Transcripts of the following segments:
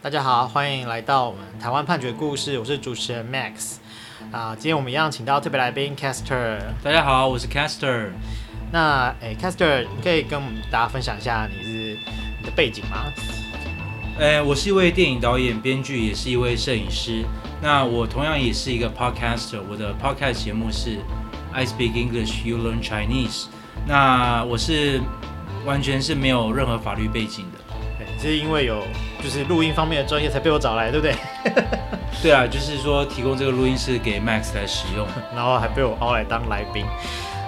大家好，欢迎来到我们台湾判决故事，我是主持人 Max。啊，今天我们一样请到特别来宾 Caster。大家好，我是 Caster。那诶，Caster，你可以跟我们大家分享一下你是你的背景吗？诶，我是一位电影导演、编剧，也是一位摄影师。那我同样也是一个 Podcaster，我的 Podcast 节目是 I Speak English, You Learn Chinese。那我是完全是没有任何法律背景的。是因为有就是录音方面的专业才被我找来，对不对？对啊，就是说提供这个录音室给 Max 来使用，然后还被我邀来当来宾。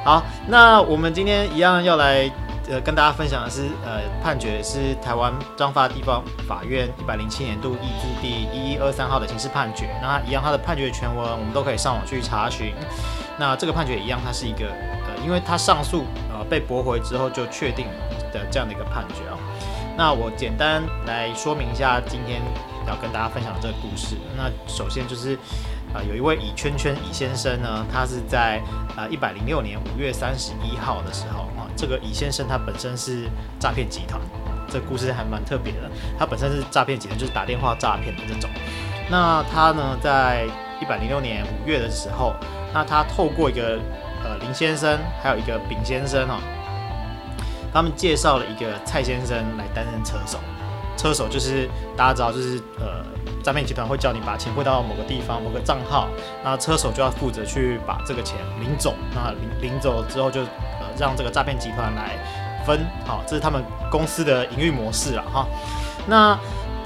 好，那我们今天一样要来呃跟大家分享的是呃判决是台湾彰化地方法院一百零七年度易字第一一二三号的刑事判决。那一样它的判决全文我们都可以上网去查询。那这个判决一样，它是一个呃，因为它上诉呃被驳回之后就确定的这样的一个判决啊。那我简单来说明一下今天要跟大家分享的这个故事。那首先就是，啊、有一位乙圈圈乙先生呢，他是在啊一百零六年五月三十一号的时候啊，这个乙先生他本身是诈骗集团，这故事还蛮特别的。他本身是诈骗集团，就是打电话诈骗的这种。那他呢，在一百零六年五月的时候，那他透过一个呃林先生，还有一个丙先生哈。他们介绍了一个蔡先生来担任车手，车手就是大家知道，就是呃诈骗集团会叫你把钱汇到某个地方、某个账号，那车手就要负责去把这个钱领走，那领领走之后就呃让这个诈骗集团来分，好，这是他们公司的营运模式了哈。那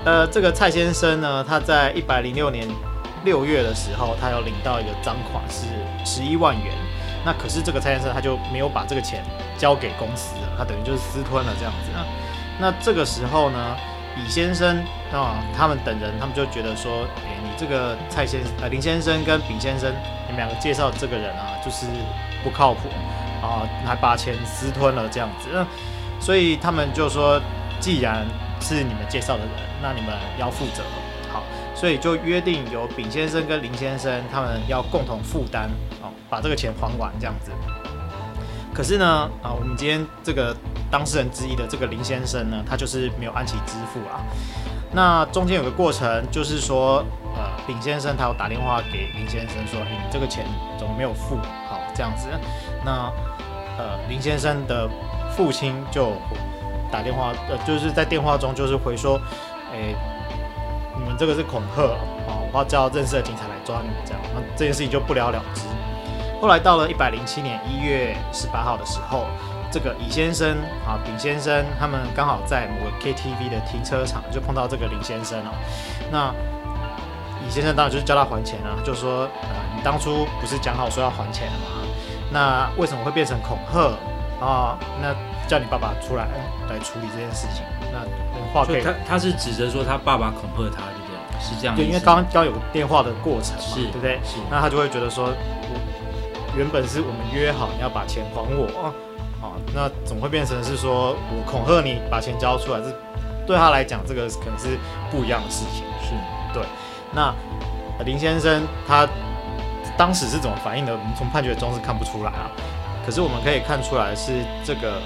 呃这个蔡先生呢，他在一百零六年六月的时候，他要领到一个赃款是十一万元。那可是这个蔡先生他就没有把这个钱交给公司了，他等于就是私吞了这样子。那这个时候呢，李先生啊，他们等人他们就觉得说，哎，你这个蔡先生呃林先生跟丙先生，你们两个介绍这个人啊，就是不靠谱啊，还把钱私吞了这样子。那所以他们就说，既然是你们介绍的人，那你们要负责。所以就约定由丙先生跟林先生他们要共同负担。把这个钱还完这样子，可是呢，啊，我们今天这个当事人之一的这个林先生呢，他就是没有按期支付啊。那中间有个过程，就是说，呃，丙先生他有打电话给林先生说，你这个钱怎么没有付？好，这样子。那呃，林先生的父亲就打电话，呃，就是在电话中就是回说，哎，你们这个是恐吓啊，我要叫认识的警察来抓你们这样，那这件事情就不了了之。后来到了一百零七年一月十八号的时候，这个乙先生啊、丙先生他们刚好在某个 KTV 的停车场就碰到这个林先生了。那乙先生当然就是叫他还钱啊，就说呃，你当初不是讲好说要还钱的吗？那为什么会变成恐吓啊？那叫你爸爸出来来处理这件事情。那话可以，他他是指责说他爸爸恐吓他，对不对？是这样。对，因为刚刚有个电话的过程嘛，是对不对？是。那他就会觉得说。我原本是我们约好你要把钱还我啊，好，那怎么会变成是说我恐吓你把钱交出来？这对他来讲，这个可能是不一样的事情。是对。那林先生他当时是怎么反应的？我们从判决中是看不出来啊。可是我们可以看出来是这个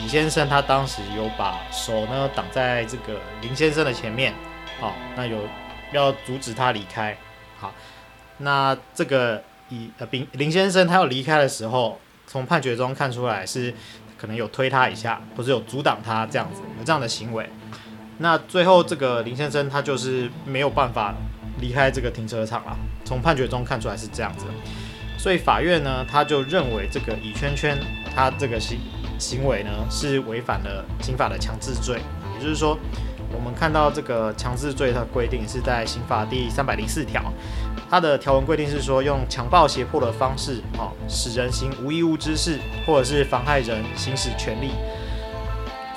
李先生他当时有把手呢挡在这个林先生的前面，好，那有要阻止他离开。好，那这个。以呃，丙林先生他要离开的时候，从判决中看出来是可能有推他一下，或者有阻挡他这样子，有这样的行为。那最后这个林先生他就是没有办法离开这个停车场了。从判决中看出来是这样子，所以法院呢他就认为这个乙圈圈他这个行行为呢是违反了刑法的强制罪，也就是说，我们看到这个强制罪的规定是在刑法第三百零四条。它的条文规定是说，用强暴胁迫的方式，哦，使人行无义务之事，或者是妨害人行使权利。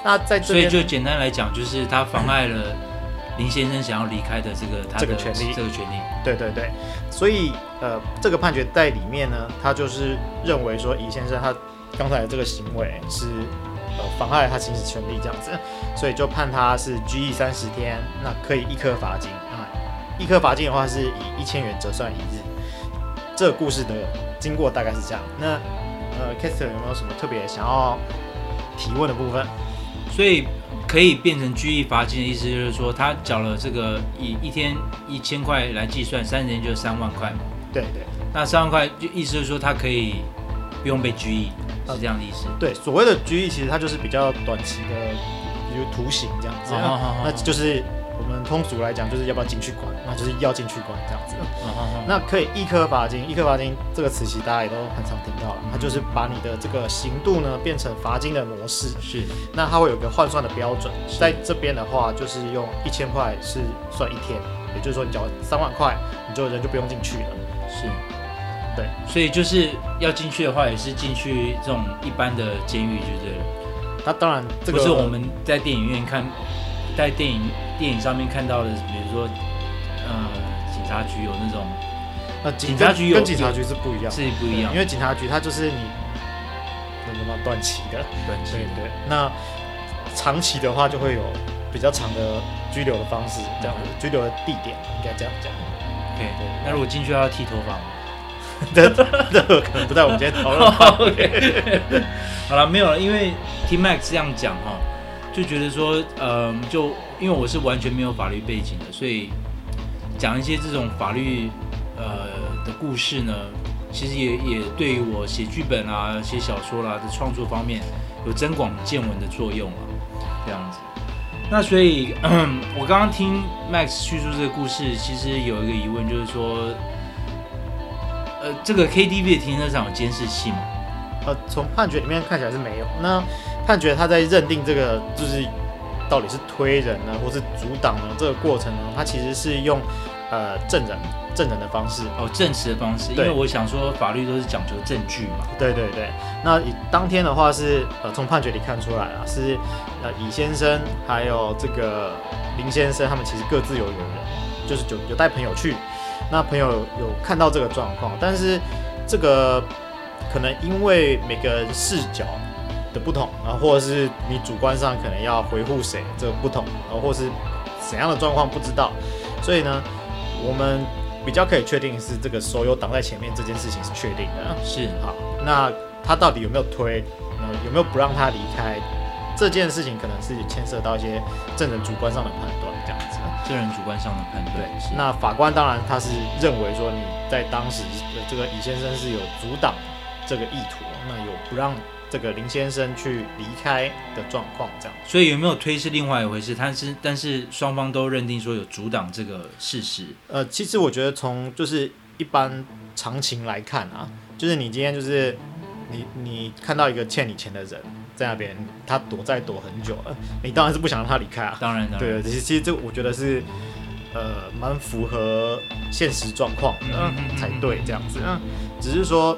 那在这所以就简单来讲，就是他妨碍了林先生想要离开的这个他的这个权利，这个权利。对对对，所以呃，这个判决在里面呢，他就是认为说，乙先生他刚才的这个行为是呃妨碍他行使权利这样子，所以就判他是拘役三十天，那可以一颗罚金。啊，一颗罚金的话是以一千元折算一日。这个故事的经过大概是这样。那呃 k e s t e r 有没有什么特别想要提问的部分？所以可以变成拘役罚金的意思，就是说他缴了这个以一天一千块来计算，三十天就是三万块嘛。对对。那三万块就意思就是说他可以不用被拘役，是这样的意思。对，所谓的拘役其实它就是比较短期的，比如徒刑这样子。哦、好好好，那就是。我们通俗来讲，就是要不要进去关，那就是要进去关这样子。嗯嗯嗯、那可以一颗罚金，一颗罚金这个词其实大家也都很常听到了，它就是把你的这个刑度呢变成罚金的模式。是。那它会有个换算的标准，在这边的话就是用一千块是算一天，也就是说你缴三万块，你就人就不用进去了。是。对。所以就是要进去的话，也是进去这种一般的监狱就对了。那当然，这个不是我们在电影院看。在电影电影上面看到的，比如说，呃，警察局有那种，那，警察局有跟警察局是不一样，是不一样，因为警察局它就是你什么短期的，短期的，对对。那长期的话就会有比较长的拘留的方式，这样子，拘留的地点应该这样讲。对对。那如果进去要剃头发吗？这这可能不在我们今天讨论。OK。好了，没有了，因为听 Max 这样讲哈。就觉得说，呃，就因为我是完全没有法律背景的，所以讲一些这种法律呃的故事呢，其实也也对于我写剧本啊、写小说啦的创作方面有增广见闻的作用啊，这样子。那所以 我刚刚听 Max 叙述这个故事，其实有一个疑问，就是说，呃，这个 KTV 的停车场有监视器吗？呃，从判决里面看起来是没有。那判决他在认定这个就是到底是推人呢，或是阻挡呢这个过程呢，他其实是用呃证人证人的方式哦，证词的方式。因为我想说法律都是讲究证据嘛。对对对。那以当天的话是呃从判决里看出来啊，是呃乙先生还有这个林先生他们其实各自有有人，就是有有带朋友去，那朋友有看到这个状况，但是这个可能因为每个人视角。的不同，然后或者是你主观上可能要维护谁，这个不同，然后或是怎样的状况不知道，所以呢，我们比较可以确定是这个手有挡在前面这件事情是确定的，是好。那他到底有没有推，呃，有没有不让他离开这件事情，可能是牵涉到一些证人主观上的判断，这样子。证人主观上的判断。对，那法官当然他是认为说你在当时的这个李先生是有阻挡这个意图，那有不让。这个林先生去离开的状况，这样，所以有没有推是另外一回事。但是，但是双方都认定说有阻挡这个事实。呃，其实我觉得从就是一般常情来看啊，就是你今天就是你你看到一个欠你钱的人在那边，他躲在躲很久了，你当然是不想让他离开啊。当然，当然。对，其实其实这我觉得是呃蛮符合现实状况的才对，这样子。嗯，只是说。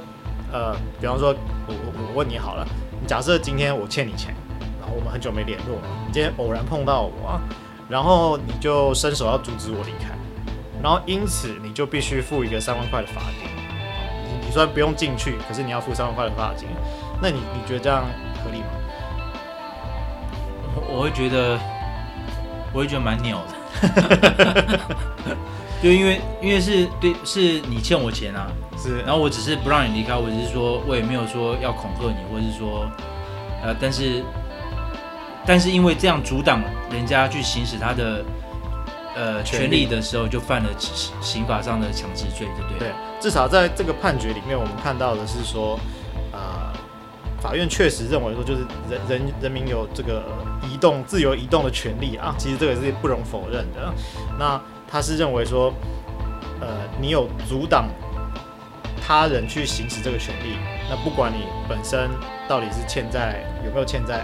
呃，比方说，我我我问你好了，假设今天我欠你钱，然后我们很久没联络，你今天偶然碰到我，然后你就伸手要阻止我离开，然后因此你就必须付一个三万块的罚金。你你虽然不用进去，可是你要付三万块的罚金，那你你觉得这样合理吗？我，我会觉得，我会觉得蛮鸟的，就因为因为是对，是你欠我钱啊。是，然后我只是不让你离开，我只是说，我也没有说要恐吓你，或者是说，呃，但是，但是因为这样阻挡人家去行使他的呃权利的时候，就犯了刑法上的强制罪，对不对？对，至少在这个判决里面，我们看到的是说，呃，法院确实认为说，就是人人人民有这个移动自由移动的权利啊，其实这个是不容否认的。那他是认为说，呃，你有阻挡。他人去行使这个权利，那不管你本身到底是欠债有没有欠债，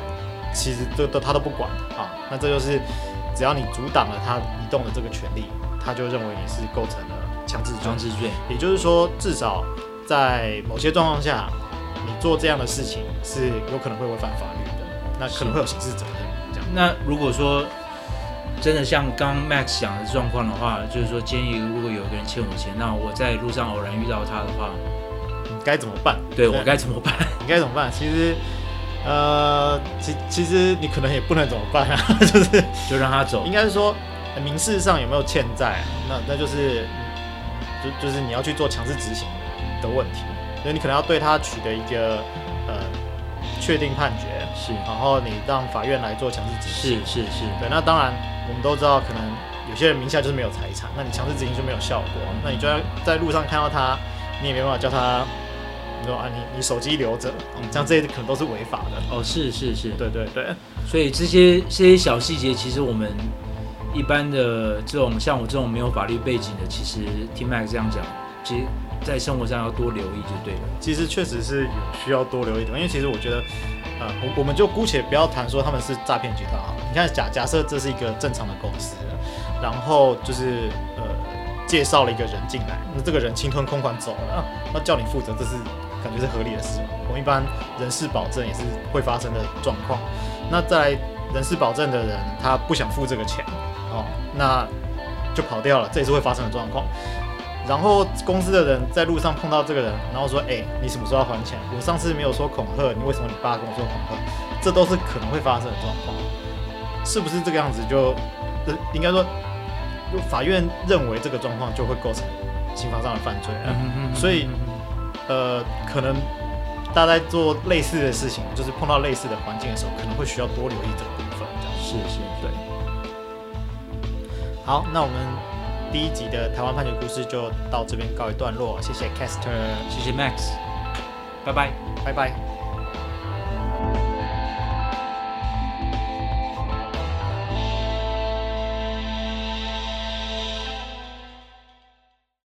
其实这都他都不管啊。那这就是只要你阻挡了他移动的这个权利，他就认为你是构成了强制强制罪。也就是说，至少在某些状况下，你做这样的事情是有可能会违反法律的，那可能会有刑事责任。这样。那如果说真的像刚 Max 讲的状况的话，就是说，建议如果有一个人欠我钱，那我在路上偶然遇到他的话，你该怎么办？对，我该怎么办？你该怎么办？其实，呃，其其实你可能也不能怎么办啊，就是就让他走。应该是说，民事上有没有欠债？那那就是就就是你要去做强制执行的问题，所以你可能要对他取得一个呃。确定判决，是，然后你让法院来做强制执行，是是是，对。那当然，我们都知道，可能有些人名下就是没有财产，那你强制执行就没有效果，那你就要在路上看到他，你也没办法叫他，你说啊，你你手机留着，这样这些可能都是违法的。哦，是是是，对对对。所以这些这些小细节，其实我们一般的这种像我这种没有法律背景的，其实听 Max 这样讲，其实。在生活上要多留意就对了。其实确实是有需要多留意的，因为其实我觉得，呃，我我们就姑且不要谈说他们是诈骗集团啊。你看假假设这是一个正常的公司，然后就是呃介绍了一个人进来，那这个人侵吞公款走了，那叫你负责，这是感觉是合理的事嘛。我们一般人事保证也是会发生的状况。那在人事保证的人他不想付这个钱哦，那就跑掉了，这也是会发生的状况。然后公司的人在路上碰到这个人，然后说：“哎，你什么时候要还钱？我上次没有说恐吓，你为什么你爸跟我说恐吓？这都是可能会发生的状况，是不是这个样子就？就应该说，法院认为这个状况就会构成刑法上的犯罪了。所以，呃，可能大家在做类似的事情，就是碰到类似的环境的时候，可能会需要多留意这个部分。这样是是，对。好，那我们。第一集的台湾判决故事就到这边告一段落，谢谢 Caster，谢谢 Max，拜拜，拜拜。